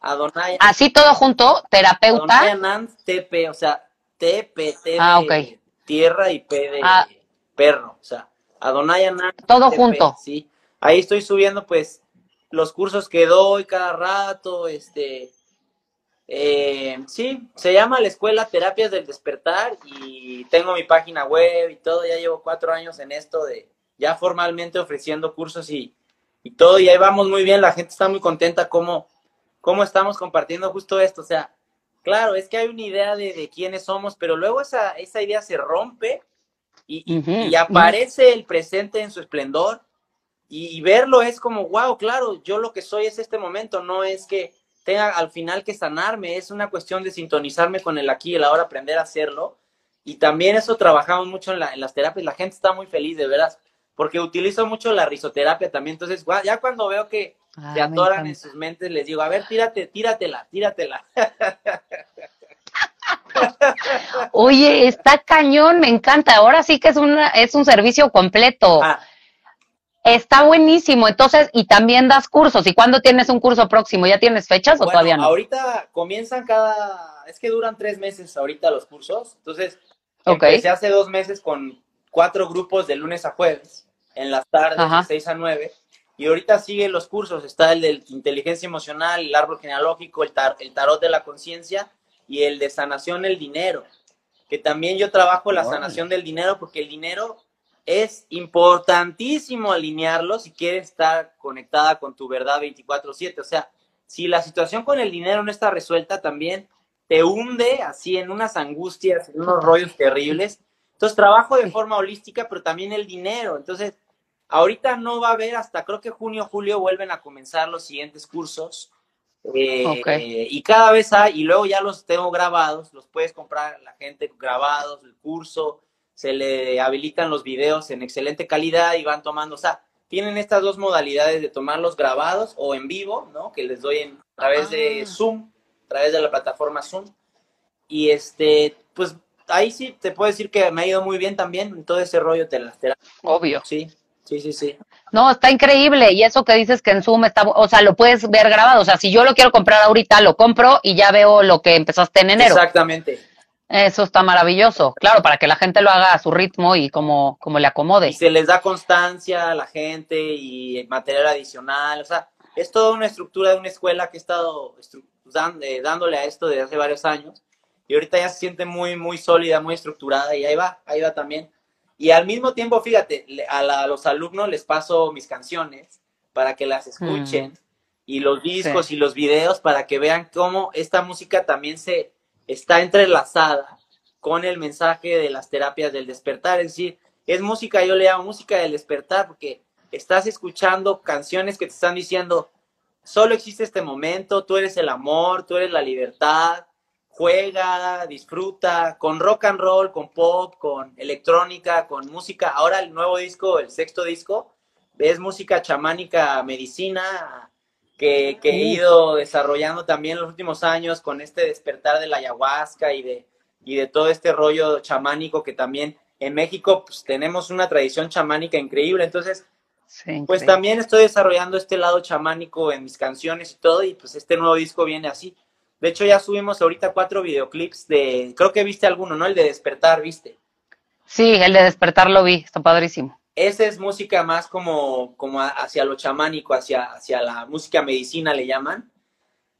Adonai. Así todo junto, terapeuta. Adonai Anand TP, o sea, TP, ah, tierra y P de ah. perro, o sea, Adonai Anand. Todo junto. Sí ahí estoy subiendo pues los cursos que doy cada rato, este, eh, sí, se llama la Escuela Terapias del Despertar y tengo mi página web y todo, ya llevo cuatro años en esto de ya formalmente ofreciendo cursos y, todo, y ahí vamos muy bien, la gente está muy contenta como cómo estamos compartiendo justo esto, o sea, claro, es que hay una idea de, quiénes somos, pero luego esa, esa idea se rompe y, y aparece el presente en su esplendor y, verlo es como, wow, claro, yo lo que soy es este momento, no es que tenga al final que sanarme, es una cuestión de sintonizarme con el aquí y el ahora, aprender a hacerlo. Y también eso trabajamos mucho en, las terapias. La gente está muy feliz, de veras, porque utilizo mucho la risoterapia también. Entonces, ya cuando veo que se ah, atoran en sus mentes, les digo, a ver, tírate, tíratela, tíratela. Oye, está cañón, me encanta. Ahora sí que es, una, es un servicio completo. Ah. Está buenísimo. Entonces, y también das cursos. ¿Y cuándo tienes un curso próximo? ¿Ya tienes fechas o todavía no? Ahorita comienzan cada, es que duran tres meses ahorita los cursos. Entonces, empecé hace dos meses con cuatro grupos de lunes a jueves, en las tardes, de 6 a 9. Y ahorita siguen los cursos. Está el de inteligencia emocional, el árbol genealógico, el, el tarot de la conciencia y el de sanación el dinero. Que también yo trabajo la sanación del dinero porque el dinero es importantísimo alinearlo si quieres estar conectada con tu verdad 24/7. O sea, si la situación con el dinero no está resuelta, también te hunde así en unas angustias, en unos rollos terribles. Entonces trabajo de forma holística, pero también el dinero. Entonces, ahorita no va a haber, hasta creo que junio, julio vuelven a comenzar los siguientes cursos. Eh, y cada vez hay, y luego ya los tengo grabados, los puedes comprar la gente grabados, el curso, se le habilitan los videos en excelente calidad y van tomando, o sea, tienen estas dos modalidades de tomarlos grabados o en vivo, ¿no? Que les doy en, a través de ah. Zoom, a través de la plataforma Zoom. Y este, pues ahí sí te puedo decir que me ha ido muy bien también en todo ese rollo de las Obvio. Sí, sí, sí, sí. No, está increíble. Y eso que dices que en Zoom está, o sea, lo puedes ver grabado. O sea, si yo lo quiero comprar ahorita, lo compro y ya veo lo que empezaste en enero. Exactamente. Eso está maravilloso, claro, para que la gente lo haga a su ritmo y como, como le acomode. Y se les da constancia a la gente y material adicional, o sea, es toda una estructura de una escuela que he estado eh, dándole a esto desde hace varios años y ahorita ya se siente muy, muy sólida, muy estructurada y ahí va, ahí va también. Y al mismo tiempo, fíjate, a, los alumnos les paso mis canciones para que las escuchen mm. y los discos y los videos para que vean cómo esta música también se, está entrelazada con el mensaje de las terapias del despertar. Es decir, es música, yo le llamo música del despertar, porque estás escuchando canciones que te están diciendo, solo existe este momento, tú eres el amor, tú eres la libertad, juega, disfruta, con rock and roll, con pop, con electrónica, con música. Ahora el nuevo disco, el sexto disco, es música chamánica medicina, que, he ido desarrollando también los últimos años con este despertar de la ayahuasca y de, y de todo este rollo chamánico que también en México pues, tenemos una tradición chamánica increíble. Entonces, pues también estoy desarrollando este lado chamánico en mis canciones y todo, y pues este nuevo disco viene así. De hecho, ya subimos ahorita cuatro videoclips de, creo que viste alguno, ¿no? El de despertar, ¿viste? Sí, el de despertar lo vi, está padrísimo. Esa es música más como, como hacia lo chamánico, hacia, hacia la música medicina le llaman.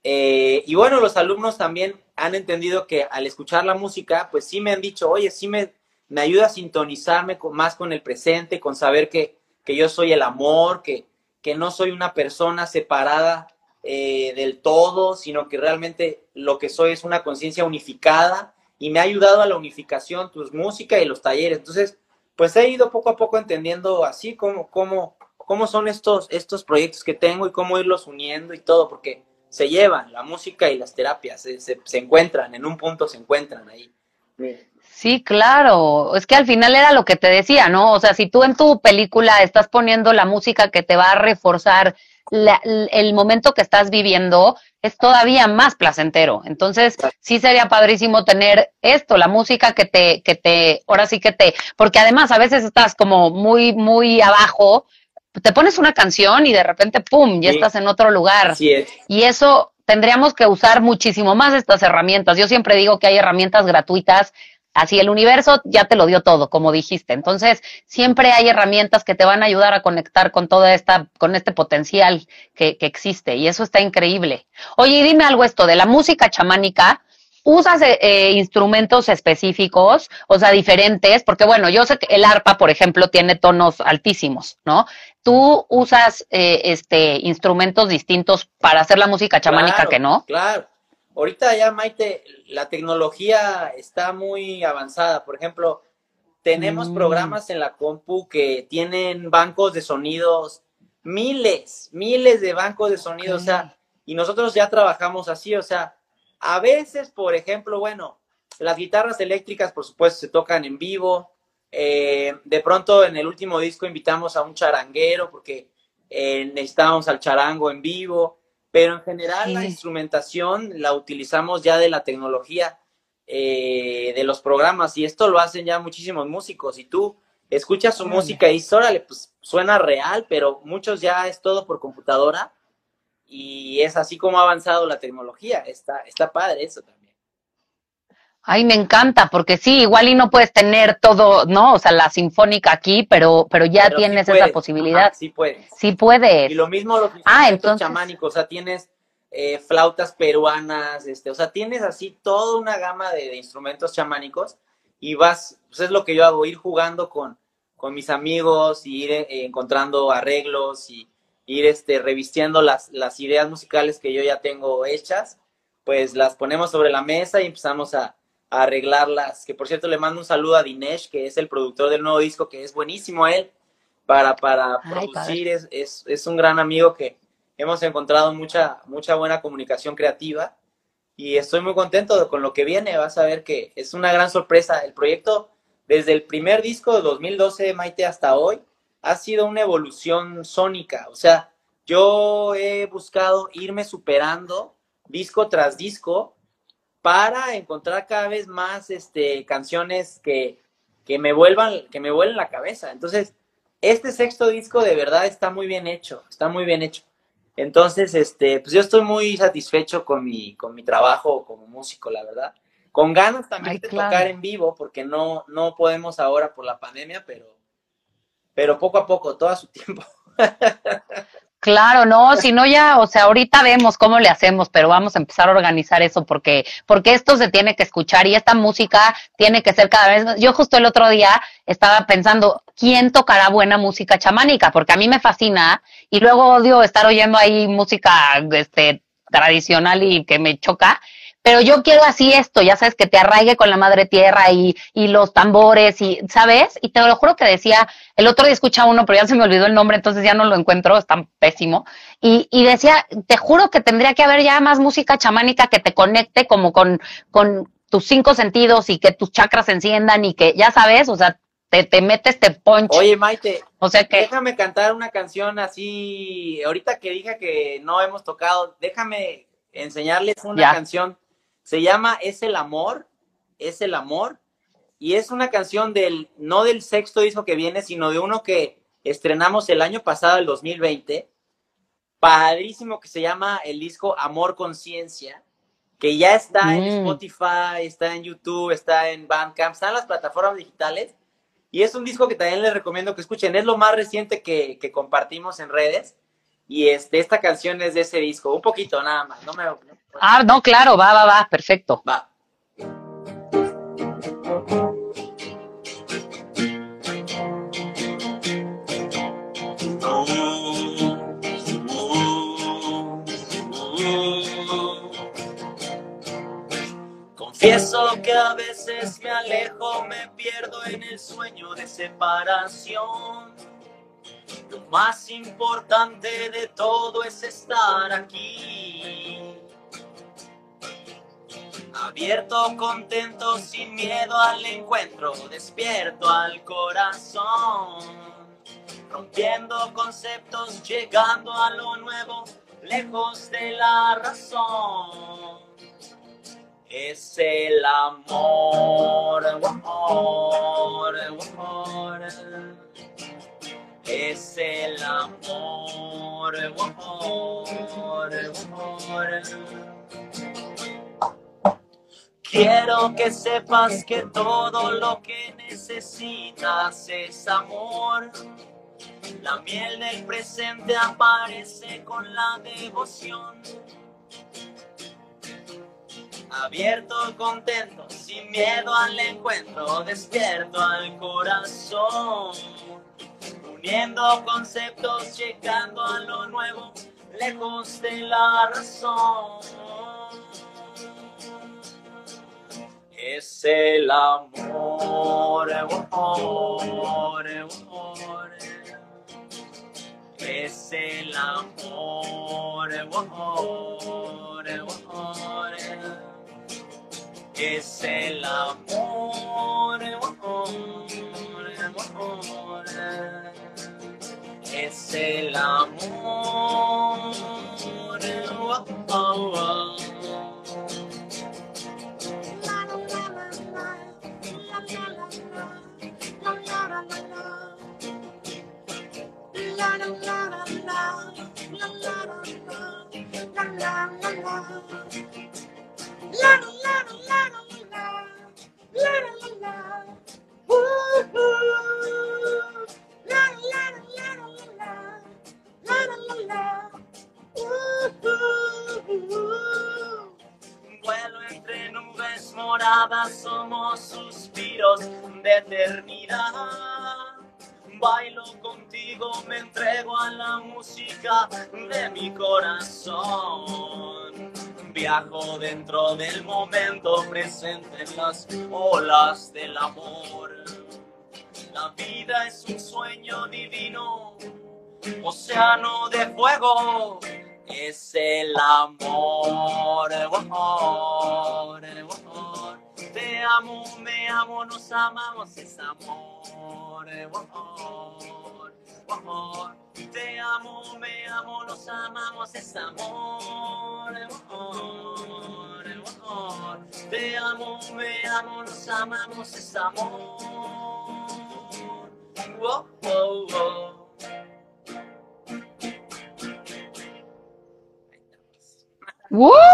Eh, y bueno, los alumnos también han entendido que al escuchar la música, pues sí me han dicho, oye, sí me, me ayuda a sintonizarme más con el presente, con saber que, que yo soy el amor, que, que no soy una persona separada eh, del todo, sino que realmente lo que soy es una conciencia unificada y me ha ayudado a la unificación, tus música y los talleres. Entonces, pues he ido poco a poco entendiendo así cómo, cómo, cómo son estos, estos proyectos que tengo y cómo irlos uniendo y todo, porque se llevan, la música y las terapias, se, se, encuentran, en un punto se encuentran ahí. Sí, claro. Es que al final era lo que te decía, ¿no? O sea, si tú en tu película estás poniendo la música que te va a reforzar el momento que estás viviendo es todavía más placentero. Entonces, sí sería padrísimo tener esto, la música que te, que te, ahora sí que te, porque además a veces estás como muy, muy abajo, te pones una canción y de repente, ¡pum!, ya estás en otro lugar. Y eso tendríamos que usar muchísimo más estas herramientas. Yo siempre digo que hay herramientas gratuitas Así el universo ya te lo dio todo, como dijiste. Entonces, siempre hay herramientas que te van a ayudar a conectar con toda esta, con este potencial que, que existe. Y eso está increíble. Oye, y dime algo esto, de la música chamánica, ¿usas eh, eh, instrumentos específicos, o sea, diferentes? Porque bueno, yo sé que el arpa, por ejemplo, tiene tonos altísimos, ¿no? ¿Tú usas eh, este instrumentos distintos para hacer la música chamánica que no? Claro. Ahorita ya, Maite, la tecnología está muy avanzada. Por ejemplo, tenemos mm. programas en la compu que tienen bancos de sonidos, miles, miles de bancos de sonidos, o sea, y nosotros ya trabajamos así, o sea, a veces, por ejemplo, bueno, las guitarras eléctricas, por supuesto, se tocan en vivo. Eh, de pronto, en el último disco invitamos a un charanguero porque eh, necesitábamos al charango en vivo. Pero en general, la instrumentación la utilizamos ya de la tecnología eh, de los programas y esto lo hacen ya muchísimos músicos. Y tú escuchas su música y dices, órale, pues suena real, pero muchos ya es todo por computadora y es así como ha avanzado la tecnología. Está, está padre eso también. Ay, me encanta, porque sí, igual y no puedes tener todo, ¿no? O sea, la sinfónica aquí, pero, pero ya tienes esa posibilidad. sí puedes. Sí puedes. Y lo mismo los ah, entonces... chamánicos, o sea, tienes eh, flautas peruanas, este, o sea, tienes así toda una gama de, instrumentos chamánicos y vas, pues es lo que yo hago, ir jugando con, con mis amigos, y ir eh, encontrando arreglos y ir este, revistiendo las, las ideas musicales que yo ya tengo hechas, pues las ponemos sobre la mesa y empezamos a, arreglarlas. Que por cierto le mando un saludo a Dinesh, que es el productor del nuevo disco, que es buenísimo él para, para producir. Es, es, es, un gran amigo que hemos encontrado mucha, mucha buena comunicación creativa. Y estoy muy contento con lo que viene. Vas a ver que es una gran sorpresa. El proyecto, desde el primer disco de 2012, Maite, hasta hoy, ha sido una evolución sónica. O sea, yo he buscado irme superando disco tras disco para encontrar cada vez más este, canciones que, que me vuelvan, que me vuelvan la cabeza. Entonces, este sexto disco de verdad está muy bien hecho, está muy bien hecho. Entonces, este, pues yo estoy muy satisfecho con mi, con mi trabajo como músico, la verdad. Con ganas también de tocar en vivo, porque no, no podemos ahora por la pandemia, pero pero poco a poco, todo a su tiempo. Claro, no, si no ya, o sea, ahorita vemos cómo le hacemos, pero vamos a empezar a organizar eso porque, porque esto se tiene que escuchar y esta música tiene que ser cada vez más. Yo justo el otro día estaba pensando, ¿quién tocará buena música chamánica? Porque a mí me fascina y luego odio estar oyendo ahí música, este, tradicional y que me choca pero yo quiero así esto, ya sabes, que te arraigue con la madre tierra y, y los tambores y, ¿sabes? Y te lo juro que decía, el otro día escucha uno, pero ya se me olvidó el nombre, entonces ya no lo encuentro, es tan pésimo. Y, y decía, te juro que tendría que haber ya más música chamánica que te conecte como con, con tus cinco sentidos y que tus chakras se enciendan y que, ya sabes, o sea, te, te metes, te poncho. Oye, Maite, o sea que... déjame cantar una canción así, ahorita que dije que no hemos tocado, déjame enseñarles una canción se llama Es el amor, es el amor. Y es una canción del, no del sexto disco que viene, sino de uno que estrenamos el año pasado, el 2020. Padrísimo que se llama el disco Amor Conciencia, que ya está en mm. Spotify, está en YouTube, está en Bandcamp, está en las plataformas digitales. Y es un disco que también les recomiendo que escuchen. Es lo más reciente que, que compartimos en redes. Y este, esta canción es de ese disco, un poquito nada más. No me, Ah, no, claro, va, va, va, perfecto. Va. Confieso que a veces me alejo, me pierdo en el sueño de separación. Lo más importante de todo es estar aquí Abierto, contento, sin miedo al encuentro, despierto al corazón. Rompiendo conceptos, llegando a lo nuevo, lejos de la razón. Es el amor, amor, amor. Es el amor, amor, amor. Quiero que sepas que todo lo que necesitas es amor. La miel del presente aparece con la devoción. Abierto, contento, sin miedo al encuentro, despierto al corazón. Uniendo conceptos, llegando a lo nuevo, lejos de la razón. Es el amor, amor, amor. Es el amor, amor, amor. es el amor, es el amor. De eternidad. Bailo contigo, me entrego a la música de mi corazón. Viajo dentro del momento presente en las olas del amor. La vida es un sueño divino, océano de fuego. Es el amor. Te amo, me amo, nos amamos, es amor, el amor, amor. Te amo, me amo, nos amamos, es amor. Te amo, me amo, nos amamos, es amor. Wow.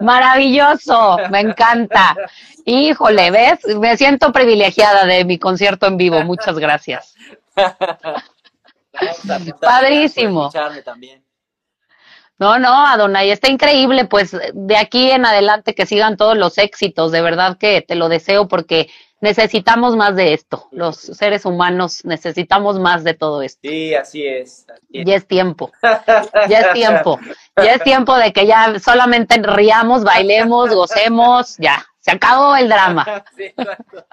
Maravilloso, me encanta. Híjole, ¿ves? Me siento privilegiada de mi concierto en vivo. Muchas gracias. Padrísimo. No, no, Adonai, está increíble. Pues de aquí en adelante que sigan todos los éxitos. De verdad que te lo deseo porque necesitamos más de esto. Los seres humanos necesitamos más de todo esto. Sí, así es. Así es. Ya es tiempo. Ya es tiempo. Ya es tiempo de que ya solamente riamos, bailemos, gocemos. Ya, se acabó el drama. Sí, exacto.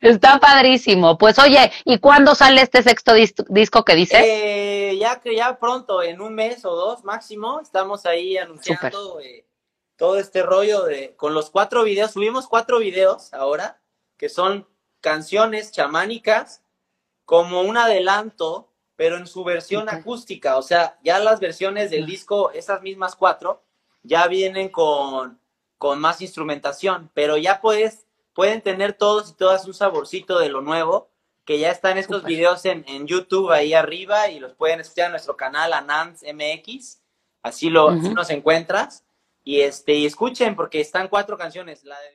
Está padrísimo. Pues oye, ¿y cuándo sale este sexto dis- disco que dices? Eh, ya que ya pronto, en un mes o dos máximo, estamos ahí anunciando eh, todo este rollo de con los cuatro videos. Subimos cuatro videos ahora que son canciones chamánicas como un adelanto, pero en su versión acústica. O sea, ya las versiones del Ya. disco, esas mismas cuatro, ya vienen con, con más instrumentación, pero ya puedes, pueden tener todos y todas un saborcito de lo nuevo, que ya están estos videos en, en YouTube ahí arriba y los pueden escuchar en nuestro canal Anans MX, así lo así nos encuentras y este y escuchen porque están cuatro canciones, la de